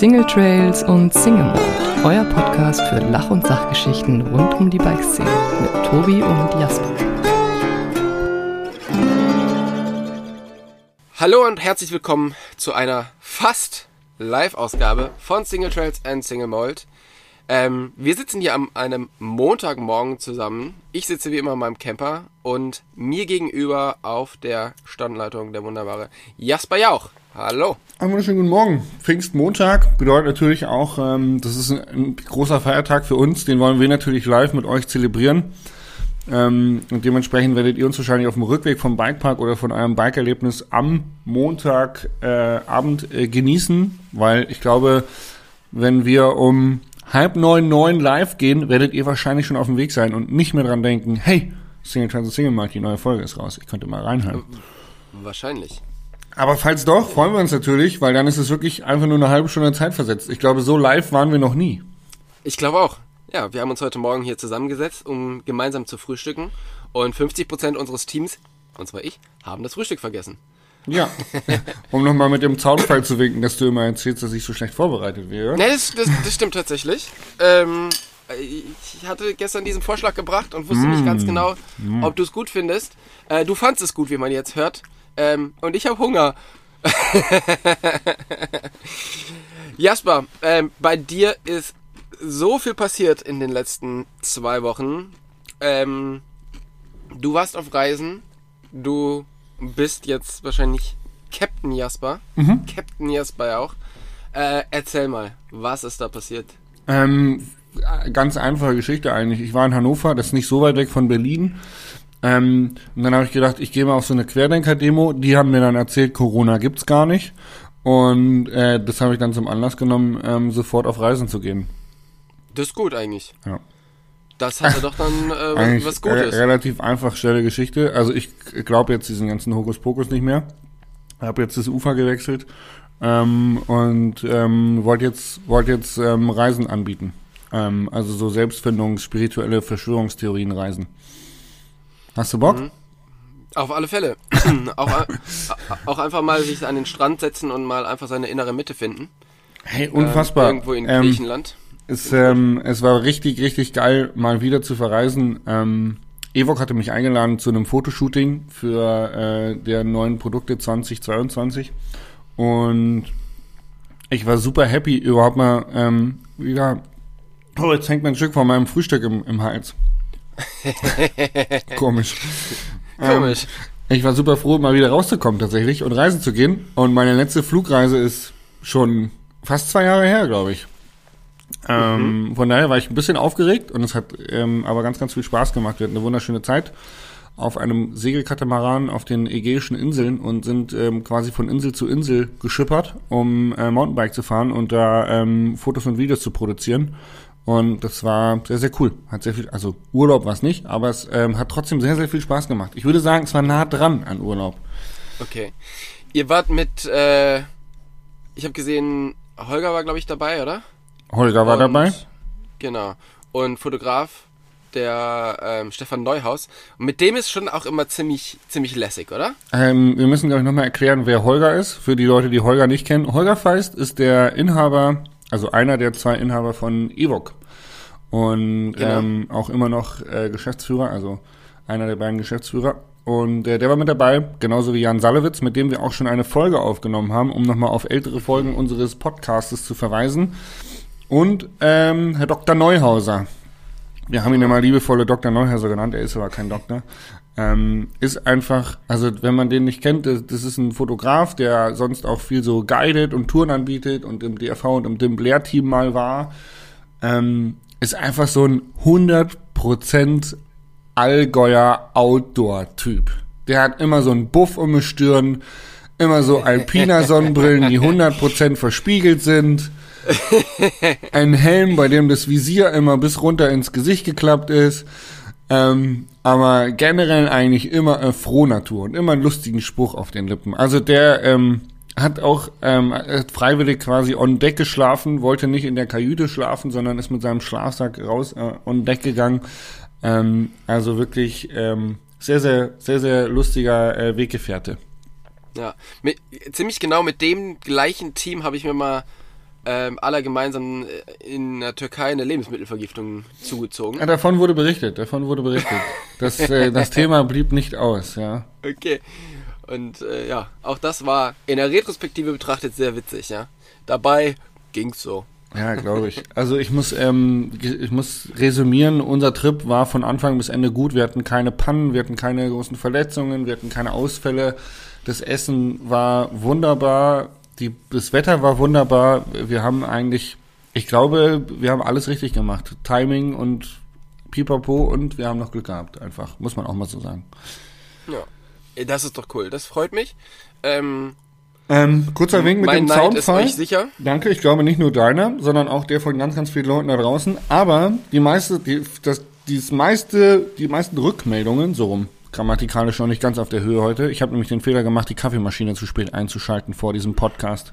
Single Trails und Single Mode, euer Podcast für Lach- und Sachgeschichten rund um die Bikeszene mit Tobi und Jasper. Hallo und herzlich willkommen zu einer fast Live-Ausgabe von Single Trails and Single Mold. Ähm, wir sitzen hier am einem Montagmorgen zusammen. Ich sitze wie immer in meinem Camper und mir gegenüber auf der Standleitung der wunderbare Jasper Jauch. Hallo. Einen wunderschönen guten Morgen. Pfingstmontag bedeutet natürlich auch, ähm, das ist ein, ein, großer Feiertag für uns. Den wollen wir natürlich live mit euch zelebrieren. Ähm, und dementsprechend werdet ihr uns wahrscheinlich auf dem Rückweg vom Bikepark oder von eurem Bike-Erlebnis am Montagabend äh, äh, genießen, weil ich glaube, wenn wir um halb neun, neun live gehen, werdet ihr wahrscheinlich schon auf dem Weg sein und nicht mehr dran denken, hey, Single Trans Single Mark, die neue Folge ist raus. Ich könnte mal reinhören. Wahrscheinlich. Aber falls doch, freuen wir uns natürlich, weil dann ist es wirklich einfach nur eine halbe Stunde Zeit versetzt. Ich glaube, so live waren wir noch nie. Ich glaube auch. Ja, wir haben uns heute Morgen hier zusammengesetzt, um gemeinsam zu frühstücken. Und 50 Prozent unseres Teams, und zwar ich, haben das Frühstück vergessen. Ja, um nochmal mit dem Zaunfall zu winken, dass du immer erzählst, dass ich so schlecht vorbereitet wäre. Nee, das, das, das stimmt tatsächlich. Ähm, ich hatte gestern diesen Vorschlag gebracht und wusste mm. nicht ganz genau, mm. ob du es gut findest. Äh, du fandest es gut, wie man jetzt hört. Ähm, und ich habe Hunger. Jasper, ähm, bei dir ist so viel passiert in den letzten zwei Wochen. Ähm, du warst auf Reisen. Du bist jetzt wahrscheinlich Captain Jasper. Mhm. Captain Jasper auch. Äh, erzähl mal, was ist da passiert? Ähm, ganz einfache Geschichte eigentlich. Ich war in Hannover, das ist nicht so weit weg von Berlin. Ähm, und dann habe ich gedacht, ich gehe mal auf so eine Querdenker-Demo. Die haben mir dann erzählt, Corona gibt's gar nicht. Und äh, das habe ich dann zum Anlass genommen, ähm, sofort auf Reisen zu gehen. Das ist gut eigentlich. Ja. Das hatte doch dann äh, was Gutes. Re relativ einfach, schnelle Geschichte. Also ich glaube jetzt diesen ganzen Hokuspokus nicht mehr. Habe jetzt das Ufer gewechselt ähm, und ähm, wollte jetzt, wollt jetzt ähm, Reisen anbieten. Ähm, also so Selbstfindungs-, spirituelle Verschwörungstheorien reisen. Hast du Bock? Mhm. Auf alle Fälle. auch, auch einfach mal sich an den Strand setzen und mal einfach seine innere Mitte finden. Hey, unfassbar. Ähm, irgendwo in ähm, Griechenland. Es, ähm, es war richtig, richtig geil, mal wieder zu verreisen. Ähm, Evok hatte mich eingeladen zu einem Fotoshooting für äh, der neuen Produkte 2022. Und ich war super happy, überhaupt mal ähm, wieder. Oh, jetzt hängt mein Stück von meinem Frühstück im, im Hals. Komisch. Komisch. Ähm, ich war super froh, mal wieder rauszukommen tatsächlich und reisen zu gehen. Und meine letzte Flugreise ist schon fast zwei Jahre her, glaube ich. Ähm, mhm. Von daher war ich ein bisschen aufgeregt und es hat ähm, aber ganz, ganz viel Spaß gemacht. Wir hatten eine wunderschöne Zeit auf einem Segelkatamaran auf den Ägäischen Inseln und sind ähm, quasi von Insel zu Insel geschippert, um äh, Mountainbike zu fahren und da ähm, Fotos und Videos zu produzieren. Und das war sehr, sehr cool. Hat sehr viel, also Urlaub war es nicht, aber es ähm, hat trotzdem sehr, sehr viel Spaß gemacht. Ich würde sagen, es war nah dran an Urlaub. Okay. Ihr wart mit, äh, ich habe gesehen, Holger war, glaube ich, dabei, oder? Holger war und, dabei. Genau. Und Fotograf, der ähm, Stefan Neuhaus. Und mit dem ist schon auch immer ziemlich, ziemlich lässig, oder? Ähm, wir müssen, glaube ich, nochmal erklären, wer Holger ist. Für die Leute, die Holger nicht kennen. Holger Feist ist der Inhaber, also einer der zwei Inhaber von Evok. Und genau. ähm, auch immer noch äh, Geschäftsführer, also einer der beiden Geschäftsführer. Und äh, der war mit dabei, genauso wie Jan Salewitz, mit dem wir auch schon eine Folge aufgenommen haben, um nochmal auf ältere Folgen unseres Podcastes zu verweisen. Und ähm, Herr Dr. Neuhauser. Wir haben ihn mal liebevolle Dr. Neuhauser genannt, er ist aber kein Doktor. Ähm, ist einfach, also wenn man den nicht kennt, das, das, ist ein Fotograf, der sonst auch viel so guided und Touren anbietet und im DRV und im Dim Blair Team mal war. Ähm, ist einfach so ein 100% Allgäuer Outdoor-Typ. Der hat immer so einen Buff um die Stirn, immer so Alpina Sonnenbrillen, die 100% verspiegelt sind ein Helm, bei dem das Visier immer bis runter ins Gesicht geklappt ist. Ähm, aber generell eigentlich immer eine Frohnatur und immer einen lustigen Spruch auf den Lippen. Also der ähm, hat auch ähm, hat freiwillig quasi on Deck geschlafen, wollte nicht in der Kajüte schlafen, sondern ist mit seinem Schlafsack raus äh, on Deck gegangen. Ähm, also wirklich ähm, sehr, sehr, sehr, sehr lustiger äh, Weggefährte. Ja, mit, ziemlich genau mit dem gleichen Team habe ich mir mal ähm, aller gemeinsam äh, in der Türkei eine Lebensmittelvergiftung zugezogen. Ja, davon wurde berichtet, davon wurde berichtet. Das, äh, das Thema blieb nicht aus, ja. Okay. Und äh, ja, auch das war in der Retrospektive betrachtet sehr witzig, ja. Dabei ging's so. Ja, glaube ich. Also ich muss, ähm, ich muss resümieren, unser Trip war von Anfang bis Ende gut. Wir hatten keine Pannen, wir hatten keine großen Verletzungen, wir hatten keine Ausfälle. Das Essen war wunderbar, die, das Wetter war wunderbar. Wir haben eigentlich, ich glaube, wir haben alles richtig gemacht. Timing und Pipapo und wir haben noch Glück gehabt, einfach. Muss man auch mal so sagen. Ja. Das ist doch cool. Das freut mich. Ähm, ähm, kurzer Wink mit mein dem Neid Zaunfall. ist euch sicher. Danke, ich glaube nicht nur deiner, sondern auch der von ganz, ganz vielen Leuten da draußen. Aber die meiste, die, das, dieses meiste, die meisten Rückmeldungen, so rum, grammatikalisch noch nicht ganz auf der Höhe heute. Ich habe nämlich den Fehler gemacht, die Kaffeemaschine zu spät einzuschalten vor diesem Podcast.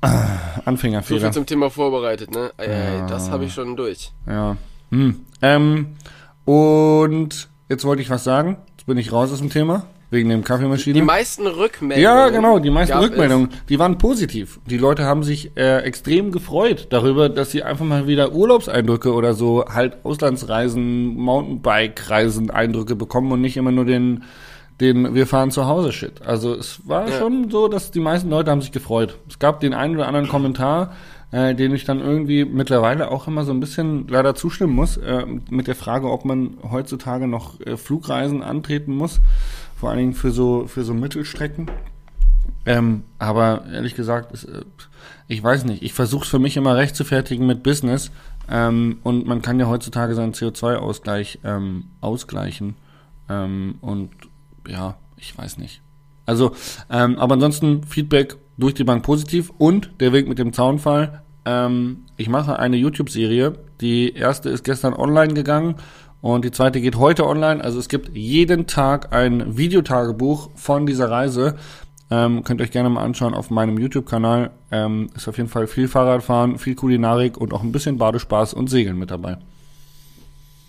Ah, So Anfängerfehler. viel zum Thema vorbereitet, ne? Ei, ei, Das habe ich schon durch. Ja. Hm. Ähm, und jetzt wollte ich was sagen. Jetzt bin ich raus aus dem Thema. Wegen dem Kaffeemaschine. Die meisten Rückmeldungen. Ja, genau, die meisten gab es- Rückmeldungen, die waren positiv. Die Leute haben sich äh, extrem gefreut darüber, dass sie einfach mal wieder Urlaubseindrücke oder so halt Auslandsreisen, Mountainbike-Reisen Eindrücke bekommen und nicht immer nur den den wir fahren zu Hause Shit. Also es war Ja. schon so, dass die meisten Leute haben sich gefreut. Es gab den einen oder anderen Kommentar, äh, den ich dann irgendwie mittlerweile auch immer so ein bisschen leider zustimmen muss, äh, mit der Frage, ob man heutzutage noch äh, Flugreisen antreten muss, vor allen Dingen für so für so Mittelstrecken. Ähm, aber ehrlich gesagt, ist, äh, ich weiß nicht. Ich versuche es für mich immer recht zu fertigen mit Business. Ähm, und man kann ja heutzutage seinen CO2-Ausgleich ähm, ausgleichen. Ähm, und ja, ich weiß nicht. Also, ähm, aber ansonsten Feedback durch die Bank positiv und der Weg mit dem Zaunfall. Ähm, ich mache eine YouTube-Serie. Die erste ist gestern online gegangen und die zweite geht heute online. Also es gibt jeden Tag ein Videotagebuch von dieser Reise. Ähm, könnt ihr euch gerne mal anschauen auf meinem YouTube-Kanal. Ähm, ist auf jeden Fall viel Fahrradfahren, viel Kulinarik und auch ein bisschen Badespaß und Segeln mit dabei.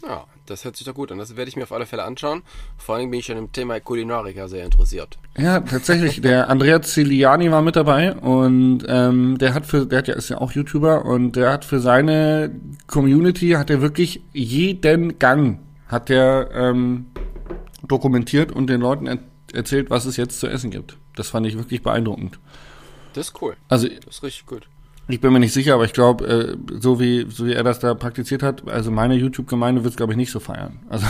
Ja, das hört sich doch gut an. Das werde ich mir auf alle Fälle anschauen. Vor allem bin ich schon im Thema Kulinarika sehr interessiert. Ja, tatsächlich. Der Andrea Ciliani war mit dabei und ähm, der hat für, der hat ja, ist ja auch YouTuber und der hat für seine Community hat er wirklich jeden Gang hat der ähm, dokumentiert und den Leuten er erzählt, was es jetzt zu essen gibt. Das fand ich wirklich beeindruckend. Das ist cool. Also Das ist richtig gut. Ich bin mir nicht sicher, aber ich glaube, äh, so wie so wie er das da praktiziert hat, also meine YouTube-Gemeinde wird es glaube ich nicht so feiern. Also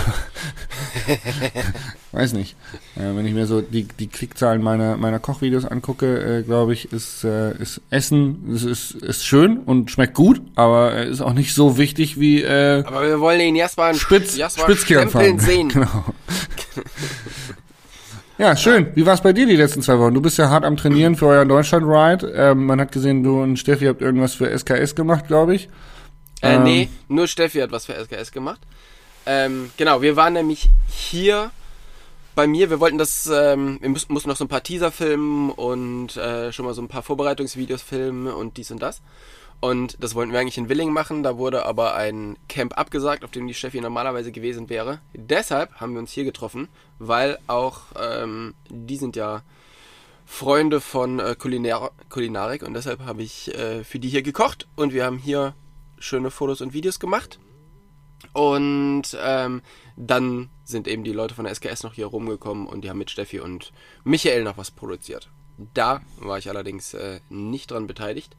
weiß nicht. Äh, wenn ich mir so die die Klickzahlen meiner meiner Kochvideos angucke, äh, glaube ich, ist äh, ist Essen ist, ist ist schön und schmeckt gut, aber äh, ist auch nicht so wichtig wie äh, Aber wir wollen den Jasper, Spitz Spitzkern fahren. sehen. Genau. Ja, schön. Wie war es bei dir die letzten zwei Wochen? Du bist ja hart am Trainieren für euer Deutschland-Ride. Ähm, man hat gesehen, du und Steffi habt irgendwas für SKS gemacht, glaube ich. Äh, Ähm. nee, nur Steffi hat was für SKS gemacht. Ähm, genau, wir waren nämlich hier bei mir. Wir wollten das, ähm, wir müssen, mussten noch so ein paar Teaser filmen und äh, schon mal so ein paar Vorbereitungsvideos filmen und dies und das. Und das wollten wir eigentlich in Willing machen. Da wurde aber ein Camp abgesagt, auf dem die Steffi normalerweise gewesen wäre. Deshalb haben wir uns hier getroffen, weil auch ähm, die sind ja Freunde von äh, Kulinar Kulinarik und deshalb habe ich äh, für die hier gekocht und wir haben hier schöne Fotos und Videos gemacht. Und ähm, dann sind eben die Leute von der SKS noch hier rumgekommen und die haben mit Steffi und Michael noch was produziert. Da war ich allerdings äh, nicht dran beteiligt.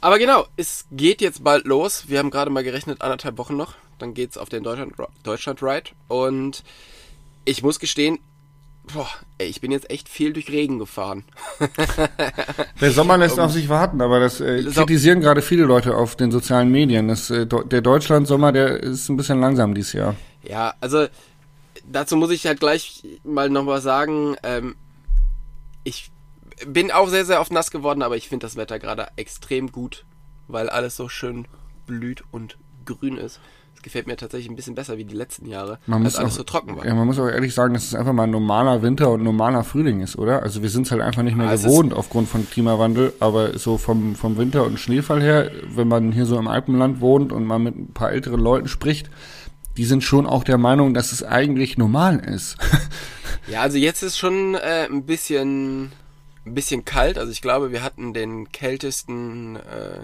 Aber genau, es geht jetzt bald los. Wir haben gerade mal gerechnet, anderthalb Wochen noch. Dann geht's auf den Deutschland, Deutschland Ride. Und ich muss gestehen, boah, ey, ich bin jetzt echt viel durch Regen gefahren. Der Sommer lässt auf sich warten, aber das äh, kritisieren gerade viele Leute auf den sozialen Medien. Das, äh, der Deutschland-Sommer, der ist ein bisschen langsam dieses Jahr. Ja, also dazu muss ich halt gleich mal noch was sagen. Ähm, ich bin auch sehr, sehr oft nass geworden, aber ich finde das Wetter gerade extrem gut, weil alles so schön blüht und grün ist. Es gefällt mir tatsächlich ein bisschen besser wie die letzten Jahre, Man als muss alles auch, so trocken war. Ja, man muss auch ehrlich sagen, dass es einfach mal ein normaler Winter und ein normaler Frühling ist, oder? Also wir sind es halt einfach nicht mehr es gewohnt aufgrund von Klimawandel, aber so vom, vom Winter und Schneefall her, wenn man hier so im Alpenland wohnt und mal mit ein paar älteren Leuten spricht, die sind schon auch der Meinung, dass es eigentlich normal ist. Ja, also jetzt ist schon äh, ein bisschen ein bisschen kalt. Also ich glaube, wir hatten den kältesten, äh,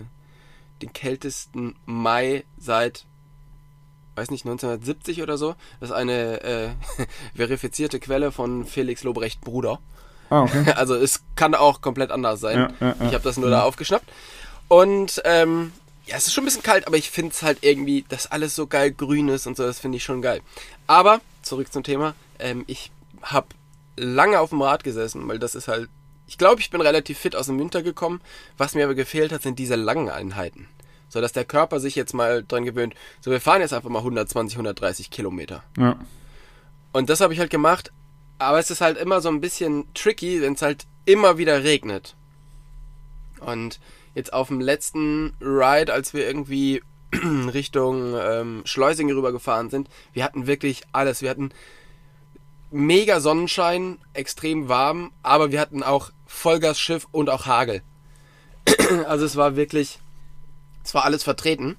den kältesten Mai seit, weiß nicht, 1970 oder so. Das ist eine äh, verifizierte Quelle von Felix Lobrecht Bruder. Ah, okay. Also es kann auch komplett anders sein. Ja, ja, ja. Ich habe das nur da aufgeschnappt. Und ähm, ja, es ist schon ein bisschen kalt, aber ich finde es halt irgendwie, dass alles so geil grün ist und so, das finde ich schon geil. Aber, zurück zum Thema, ähm, ich habe lange auf dem Rad gesessen, weil das ist halt, ich glaube, ich bin relativ fit aus dem Winter gekommen. Was mir aber gefehlt hat, sind diese langen Einheiten. So dass der Körper sich jetzt mal dran gewöhnt. So, wir fahren jetzt einfach mal 120, 130 Kilometer. Ja. Und das habe ich halt gemacht. Aber es ist halt immer so ein bisschen tricky, wenn es halt immer wieder regnet. Und jetzt auf dem letzten Ride, als wir irgendwie Richtung ähm, Schleusing rübergefahren sind, wir hatten wirklich alles. Wir hatten mega Sonnenschein, extrem warm, aber wir hatten auch Vollgasschiff und auch Hagel. also es war wirklich, es war alles vertreten.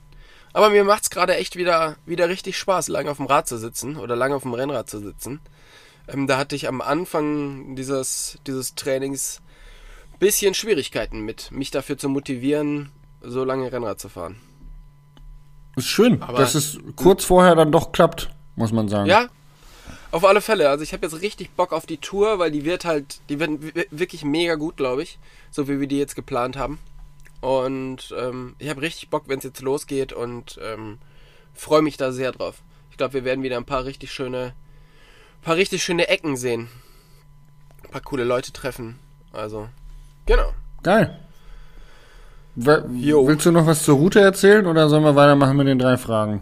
Aber mir macht's gerade echt wieder, wieder richtig Spaß, lange auf dem Rad zu sitzen oder lange auf dem Rennrad zu sitzen. Ähm, da hatte ich am Anfang dieses, dieses Trainings bisschen Schwierigkeiten mit, mich dafür zu motivieren, so lange Rennrad zu fahren. Ist schön, Aber- dass es kurz vorher dann doch klappt, muss man sagen. Ja, auf alle Fälle. Also ich habe jetzt richtig Bock auf die Tour, weil die wird halt, die wird wi- wirklich mega gut, glaube ich, so wie wir die jetzt geplant haben. Und ähm, ich habe richtig Bock, wenn es jetzt losgeht und ähm, freue mich da sehr drauf. Ich glaube, wir werden wieder ein paar richtig schöne, paar richtig schöne Ecken sehen, ein paar coole Leute treffen. Also genau. Geil. Willst du noch was zur Route erzählen oder sollen wir weitermachen mit den drei Fragen?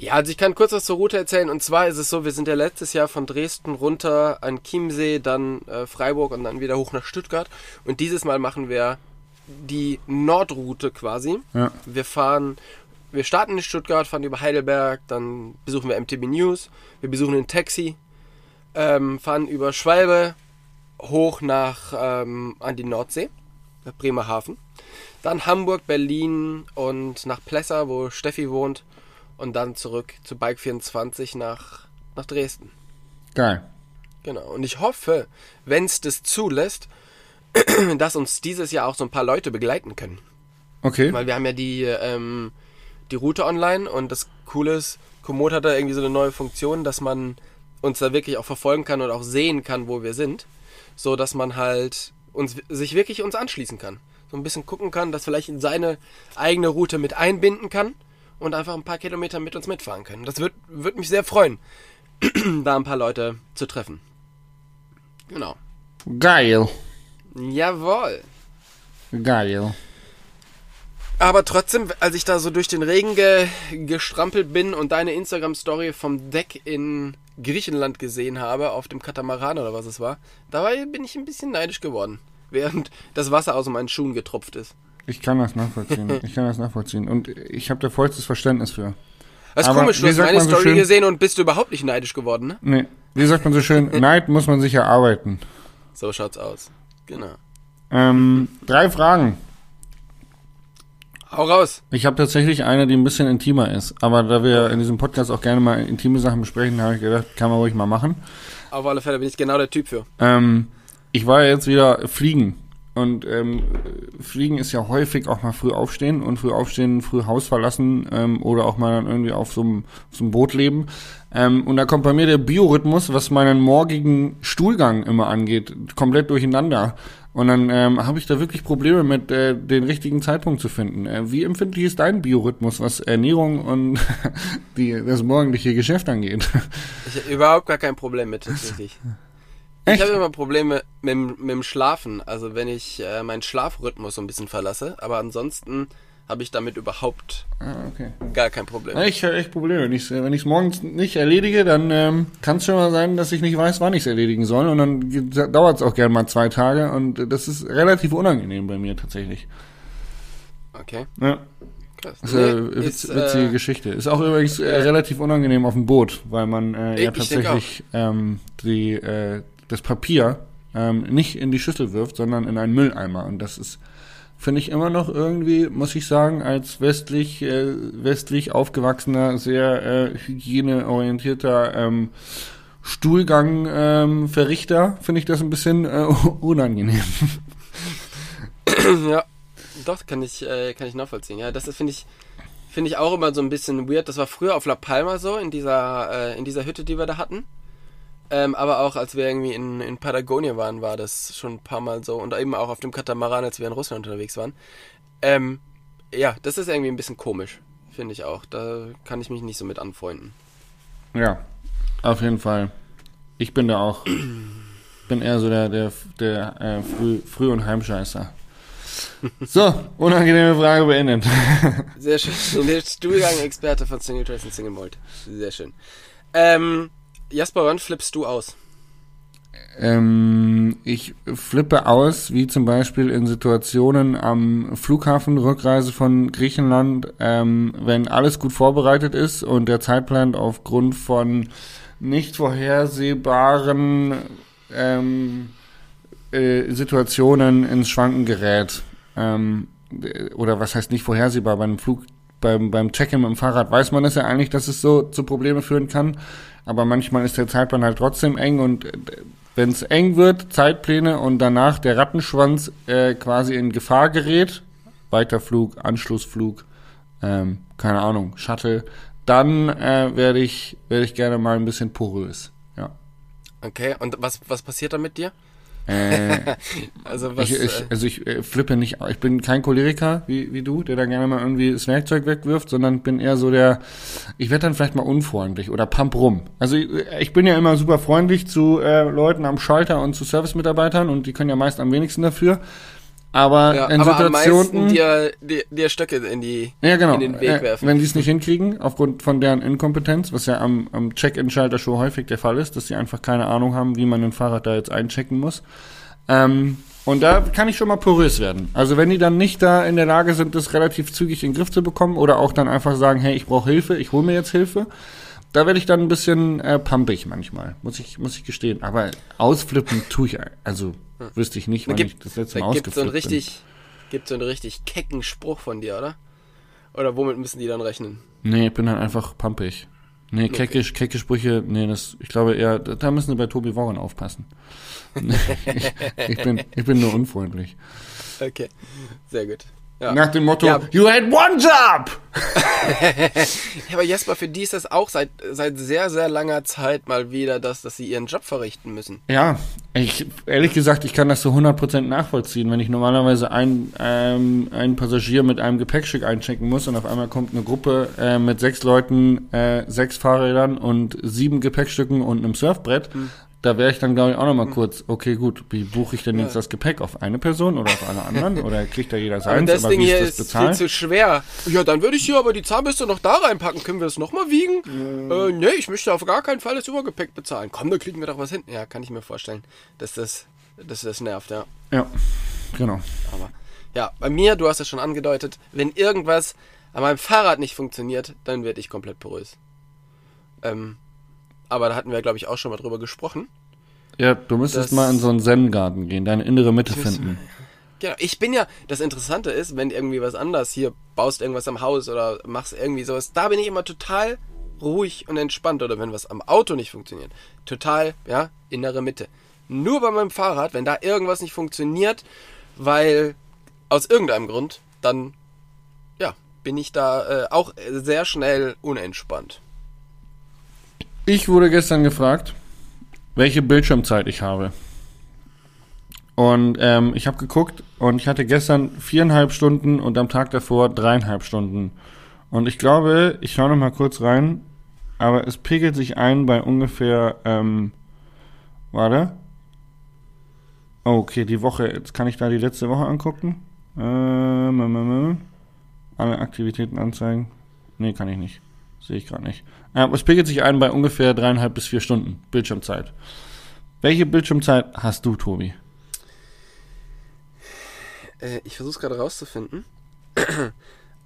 Ja, also ich kann kurz was zur Route erzählen. Und zwar ist es so, wir sind ja letztes Jahr von Dresden runter an Chiemsee, dann äh, Freiburg und dann wieder hoch nach Stuttgart. Und dieses Mal machen wir die Nordroute quasi. Ja. Wir fahren, wir starten in Stuttgart, fahren über Heidelberg, dann besuchen wir MTB News, wir besuchen ein Taxi, ähm, fahren über Schwalbe hoch nach ähm, an die Nordsee, nach Bremerhaven. Dann Hamburg, Berlin und nach Plessa, wo Steffi wohnt. Und dann zurück zu Bike 24 nach, nach Dresden. Geil. Genau. Und ich hoffe, wenn es das zulässt, dass uns dieses Jahr auch so ein paar Leute begleiten können. Okay. Weil wir haben ja die, ähm, die Route online und das Coole ist, Komoot hat da irgendwie so eine neue Funktion, dass man uns da wirklich auch verfolgen kann und auch sehen kann, wo wir sind. So dass man halt uns, sich wirklich uns anschließen kann. So ein bisschen gucken kann, das vielleicht in seine eigene Route mit einbinden kann und einfach ein paar Kilometer mit uns mitfahren können. Das wird, wird mich sehr freuen, da ein paar Leute zu treffen. Genau. Geil. Jawohl. Geil. Aber trotzdem, als ich da so durch den Regen ge gestrampelt bin und deine Instagram-Story vom Deck in Griechenland gesehen habe, auf dem Katamaran oder was es war, dabei bin ich ein bisschen neidisch geworden, während das Wasser aus meinen Schuhen getropft ist. Ich kann das nachvollziehen. Ich kann das nachvollziehen. Und ich habe da vollstes Verständnis für. Das ist Aber komisch, du hast meine man so Story schön- gesehen und bist du überhaupt nicht neidisch geworden, ne? Nee. Wie sagt man so schön, Neid muss man sich erarbeiten. So schaut's aus. Genau. Ähm, drei Fragen. Hau raus. Ich habe tatsächlich eine, die ein bisschen intimer ist. Aber da wir in diesem Podcast auch gerne mal intime Sachen besprechen, habe ich gedacht, kann man ruhig mal machen. Auf alle Fälle bin ich genau der Typ für. Ähm, ich war ja jetzt wieder fliegen. Und ähm, Fliegen ist ja häufig auch mal früh aufstehen und früh aufstehen, früh Haus verlassen ähm, oder auch mal dann irgendwie auf so einem Boot leben. Ähm, und da kommt bei mir der Biorhythmus, was meinen morgigen Stuhlgang immer angeht, komplett durcheinander. Und dann ähm, habe ich da wirklich Probleme mit, äh, den richtigen Zeitpunkt zu finden. Äh, wie empfindlich ist dein Biorhythmus, was Ernährung und die, das morgendliche Geschäft angeht? Ich habe überhaupt gar kein Problem mit, tatsächlich. Ich Echt? habe immer Probleme mit, dem- mit dem Schlafen, also wenn ich äh, meinen Schlafrhythmus so ein bisschen verlasse, aber ansonsten habe ich damit überhaupt Ah, okay. gar kein Problem. Ja, ich habe echt Probleme. Wenn ich es ich's morgens nicht erledige, dann ähm, kann es schon mal sein, dass ich nicht weiß, wann ich es erledigen soll. Und dann dauert es auch gerne mal zwei Tage. Und das ist relativ unangenehm bei mir tatsächlich. Okay, Ja, krass. das ist eine Nee, witz, ist, witzige äh, Geschichte. Ist auch übrigens äh, relativ unangenehm auf dem Boot, weil man äh, ja Ich- ich tatsächlich ähm, die, äh, das Papier ähm, nicht in die Schüssel wirft, sondern in einen Mülleimer. Und das ist finde ich immer noch irgendwie, muss ich sagen, als westlich, äh, westlich aufgewachsener, sehr äh, hygieneorientierter ähm, Stuhlgang-Verrichter ähm, finde ich das ein bisschen äh, unangenehm. ja, doch, kann ich, äh, kann ich nachvollziehen. Ja, das finde ich, finde ich auch immer so ein bisschen weird. Das war früher auf La Palma so, in dieser, äh, in dieser Hütte, die wir da hatten. Ähm, aber auch als wir irgendwie in, in Patagonien waren, war das schon ein paar Mal so. Und eben auch auf dem Katamaran, als wir in Russland unterwegs waren. Ähm, ja, das ist irgendwie ein bisschen komisch, finde ich auch. Da kann ich mich nicht so mit anfreunden. Ja, auf jeden Fall. Ich bin da auch, bin eher so der, der, der äh, Früh-, Früh und Heimscheißer. So, unangenehme Frage beendet. Sehr schön. Der Stuhlgang-Experte von Single Trace und Single Mold. Sehr schön. Ähm, Jasper, wann flippst du aus? Ähm, ich flippe aus, wie zum Beispiel in Situationen am Flughafen, Rückreise von Griechenland, ähm, wenn alles gut vorbereitet ist und der Zeitplan aufgrund von nicht vorhersehbaren ähm, äh, Situationen ins Schwanken gerät. Ähm, oder was heißt nicht vorhersehbar beim Flug, beim, beim Check-in mit dem Fahrrad weiß man es ja eigentlich, dass es so zu Problemen führen kann. Aber manchmal ist der Zeitplan halt trotzdem eng und äh, wenn es eng wird, Zeitpläne und danach der Rattenschwanz äh, quasi in Gefahr gerät, Weiterflug, Anschlussflug, ähm, keine Ahnung, Shuttle, dann äh, werde ich, werde ich gerne mal ein bisschen porös. Ja. Okay, und was, was passiert da mit dir? Äh, also was, ich, ich, äh, also ich äh, flippe nicht, ich bin kein Choleriker wie, wie du, der da gerne mal irgendwie das Werkzeug wegwirft, sondern bin eher so der, ich werde dann vielleicht mal unfreundlich oder pump rum. Also ich, ich bin ja immer super freundlich zu äh, Leuten am Schalter und zu Service-Mitarbeitern und die können ja meist am wenigsten dafür. Aber ja, in aber Situationen. dir, dir, dir Stöcke in, die, ja, genau. in den Weg werfen. Wenn die es nicht hinkriegen, aufgrund von deren Inkompetenz, was ja am, am Check-in-Schalter schon häufig der Fall ist, dass sie einfach keine Ahnung haben, wie man ein Fahrrad da jetzt einchecken muss. Ähm, und da kann ich schon mal porös werden. Also wenn die dann nicht da in der Lage sind, das relativ zügig in den Griff zu bekommen oder auch dann einfach sagen, hey, ich brauche Hilfe, ich hole mir jetzt Hilfe, da werde ich dann ein bisschen äh, pumpig manchmal, muss ich, muss ich gestehen. Aber ausflippen tue ich, also wüsste ich nicht, wann gibt, ich das letzte Mal ausgeflippt so einen richtig, bin. Gibt so einen richtig kecken Spruch von dir, oder? Oder womit müssen die dann rechnen? Nee, ich bin dann einfach pumpig. Nee, okay. keckisch, kecke Sprüche, nee, das, ich glaube eher, da müssen sie bei Tobi Warren aufpassen. ich, ich, bin, ich bin nur unfreundlich. Okay, sehr gut. Ja. Nach dem Motto, ja. you had one job! ja, aber Jesper, für die ist das auch seit, seit sehr, sehr langer Zeit mal wieder das, dass sie ihren Job verrichten müssen. Ja, ich, ehrlich gesagt, ich kann das zu 100% nachvollziehen. Wenn ich normalerweise ein, ähm, einen Passagier mit einem Gepäckstück einchecken muss und auf einmal kommt eine Gruppe äh, mit sechs Leuten, äh, sechs Fahrrädern und sieben Gepäckstücken und einem Surfbrett, hm da wäre ich dann, glaube ich, auch nochmal hm. kurz, okay, gut, wie buche ich denn jetzt das Gepäck? Auf eine Person oder auf alle anderen? Oder kriegt da jeder seins? Das aber Ding hier ist, ist viel zu schwer. Ja, dann würde ich hier aber die Zahnbürste noch da reinpacken. Können wir das nochmal wiegen? Mhm. Äh, nee, ich möchte auf gar keinen Fall das Übergepäck bezahlen. Komm, da kriegen wir doch was hin. Ja, kann ich mir vorstellen, dass das, dass das nervt, ja. Ja, genau. Aber, ja, bei mir, du hast es schon angedeutet, wenn irgendwas an meinem Fahrrad nicht funktioniert, dann werde ich komplett porös. Ähm, aber da hatten wir, glaube ich, auch schon mal drüber gesprochen. Ja, du müsstest mal in so einen Zen-Garten gehen, deine innere Mitte finden. Genau, ich bin ja, das Interessante ist, wenn irgendwie was anders hier baust irgendwas am Haus oder machst irgendwie sowas, da bin ich immer total ruhig und entspannt oder wenn was am Auto nicht funktioniert, total, ja, innere Mitte. Nur bei meinem Fahrrad, wenn da irgendwas nicht funktioniert, weil aus irgendeinem Grund, dann, ja, bin ich da äh, auch sehr schnell unentspannt. Ich wurde gestern gefragt, welche Bildschirmzeit ich habe. Und ähm, ich habe geguckt und ich hatte gestern viereinhalb Stunden und am Tag davor dreieinhalb Stunden. Und ich glaube, ich schaue noch mal kurz rein, aber es pegelt sich ein bei ungefähr, ähm, warte. Oh, okay, die Woche, jetzt kann ich da die letzte Woche angucken. Ähm, alle Aktivitäten anzeigen. Nee, kann ich nicht. Sehe ich gerade nicht. Äh, es pegelt sich ein bei ungefähr dreieinhalb bis vier Stunden Bildschirmzeit. Welche Bildschirmzeit hast du, Tobi? Äh, ich versuche es gerade rauszufinden.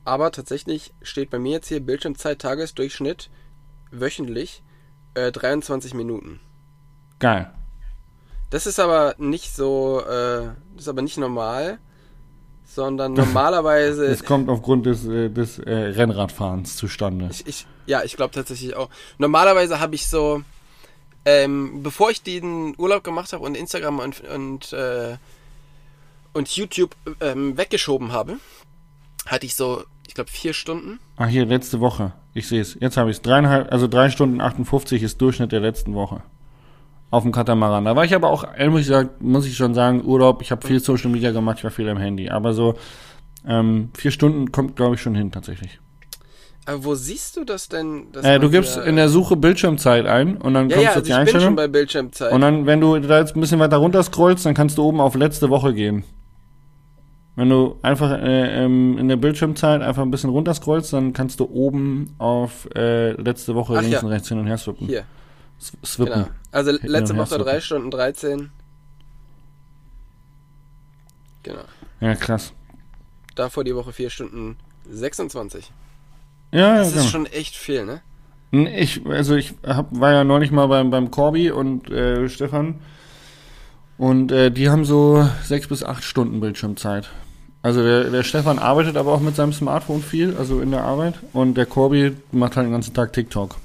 Aber tatsächlich steht bei mir jetzt hier Bildschirmzeit Tagesdurchschnitt wöchentlich äh, 23 Minuten. Geil. Das ist aber nicht so, äh, das ist aber nicht normal sondern normalerweise. Es kommt aufgrund des, äh, des äh, Rennradfahrens zustande. Ich, ich, ja, ich glaube tatsächlich auch. Normalerweise habe ich so ähm, bevor ich den Urlaub gemacht habe und Instagram und, und, äh, und YouTube ähm, weggeschoben habe, hatte ich so, ich glaube, vier Stunden. Ah, hier, letzte Woche. Ich sehe es. Jetzt habe ich es. Dreieinhalb, also drei Stunden 58 ist Durchschnitt der letzten Woche. Auf dem Katamaran. Da war ich aber auch, muss ich, sagen, muss ich schon sagen, Urlaub. Ich habe viel Social Media gemacht, ich war viel am Handy. Aber so ähm, vier Stunden kommt, glaube ich, schon hin tatsächlich. Aber wo siehst du das denn? Äh, du gibst in der Suche Bildschirmzeit ein und dann ja, kommst ja, du also die ich bin schon Einstellung. bei Bildschirmzeit. Und dann, wenn du da jetzt ein bisschen weiter runter scrollst, dann kannst du oben auf letzte Woche gehen. Wenn du einfach äh, ähm, in der Bildschirmzeit einfach ein bisschen runter scrollst, dann kannst du oben auf äh, letzte Woche Ach links ja. und rechts hin und her swippen. Hier, Swippen. genau. Also letzte Woche swippen. 3 Stunden 13. Genau. Ja, krass. Davor die Woche 4 Stunden 26. Ja, ja, Das genau. ist schon echt viel, ne? Ich, also ich hab, war ja neulich mal beim, beim Corby und äh, Stefan und äh, die haben so sechs bis acht Stunden Bildschirmzeit. Also der, der Stefan arbeitet aber auch mit seinem Smartphone viel, also in der Arbeit und der Corby macht halt den ganzen Tag TikTok.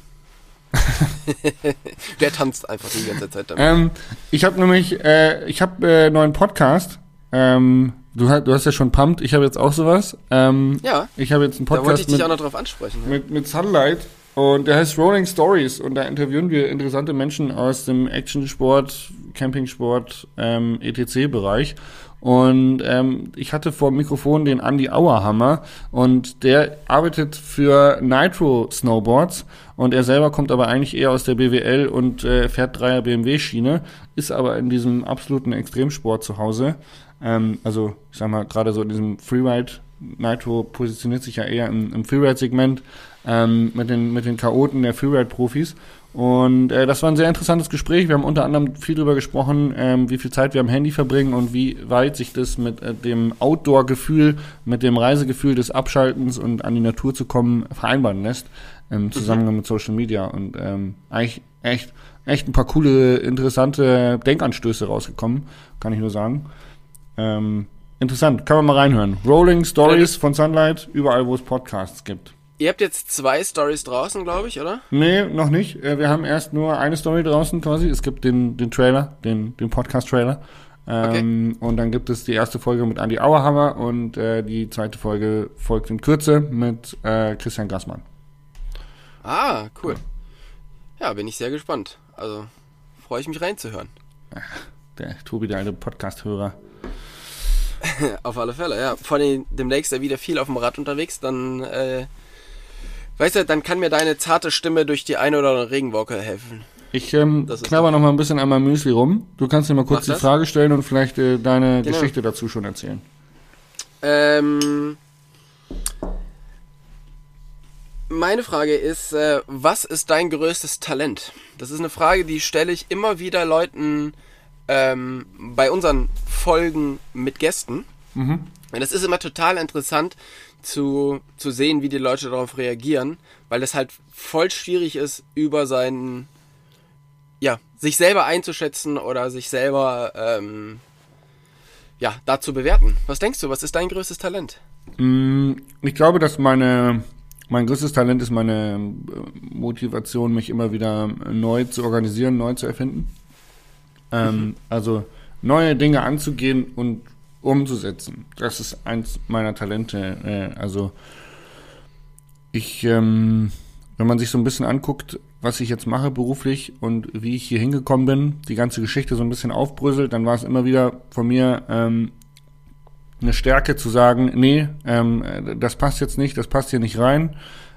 Der tanzt einfach die ganze Zeit damit. Ähm, ich habe nämlich, äh, ich habe äh, einen neuen Podcast. Ähm, du, hast- du hast ja schon Pumped, ich habe jetzt auch sowas. Ähm, ja, ich habe jetzt einen da wollte ich Podcast dich mit, auch noch drauf ansprechen. Ja. mit, mit Sunlight und der heißt Rolling Stories und da interviewen wir interessante Menschen aus dem Actionsport, Campingsport, ähm, etc-Bereich. Und ähm, ich hatte vor dem Mikrofon den Andy Auerhammer und der arbeitet für Nitro Snowboards und er selber kommt aber eigentlich eher aus der BWL und äh, fährt Dreier BMW Schiene, ist aber in diesem absoluten Extremsport zu Hause. Ähm, also ich sag mal gerade so in diesem Freeride Nitro positioniert sich ja eher im, im Freeride-Segment ähm, mit, den, mit den Chaoten der Freeride-Profis. Und äh, das war ein sehr interessantes Gespräch. Wir haben unter anderem viel darüber gesprochen, ähm, wie viel Zeit wir am Handy verbringen und wie weit sich das mit äh, dem Outdoor-Gefühl, mit dem Reisegefühl des Abschaltens und an die Natur zu kommen, vereinbaren lässt im Zusammenhang mit Social Media. Und ähm, eigentlich echt, echt ein paar coole, interessante Denkanstöße rausgekommen, kann ich nur sagen. Ähm, interessant, kann man mal reinhören. Rolling Stories von Sunlight, überall wo es Podcasts gibt. Ihr habt jetzt zwei Stories draußen, glaube ich, oder? Nee, noch nicht. Äh, Wir haben erst nur eine Story draußen quasi. Es gibt den, den Trailer, den, den Podcast-Trailer. Ähm, Und dann gibt es die erste Folge mit Andy Auerhammer und äh, die zweite Folge folgt in Kürze mit äh, Christian Gassmann. Ah, cool. Ja, bin ich sehr gespannt. Also freue ich mich reinzuhören. Der Tobi, der alte Podcast-Hörer. Auf alle Fälle, ja. Vor allem demnächst ja wieder viel auf dem Rad unterwegs, dann, äh, weißt du, dann kann mir deine zarte Stimme durch die eine oder andere Regenwolke helfen. Ich ähm, Das knabber noch mal ein bisschen an meinem Müsli rum. Du kannst dir mal kurz Mach die das. Frage stellen und vielleicht äh, deine Genau. Geschichte dazu schon erzählen. Ähm, meine Frage ist, äh, was ist dein größtes Talent? Das ist eine Frage, die stelle ich immer wieder Leuten ähm, bei unseren Folgen mit Gästen. Mhm. Und es ist immer total interessant zu, zu sehen, wie die Leute darauf reagieren, weil es halt voll schwierig ist, über seinen, ja, sich selber einzuschätzen oder sich selber, ähm, ja, da zu bewerten. Was denkst du, was ist dein größtes Talent? Mm, Ich glaube, dass meine mein größtes Talent ist meine äh, Motivation, mich immer wieder neu zu organisieren, neu zu erfinden. Ähm, Also neue Dinge anzugehen und umzusetzen. Das ist eins meiner Talente. Äh, Also ich, ähm, wenn man sich so ein bisschen anguckt, was ich jetzt mache beruflich und wie ich hier hingekommen bin, die ganze Geschichte so ein bisschen aufbröselt, dann war es immer wieder von mir ähm, eine Stärke zu sagen, nee, ähm, das passt jetzt nicht, das passt hier nicht rein,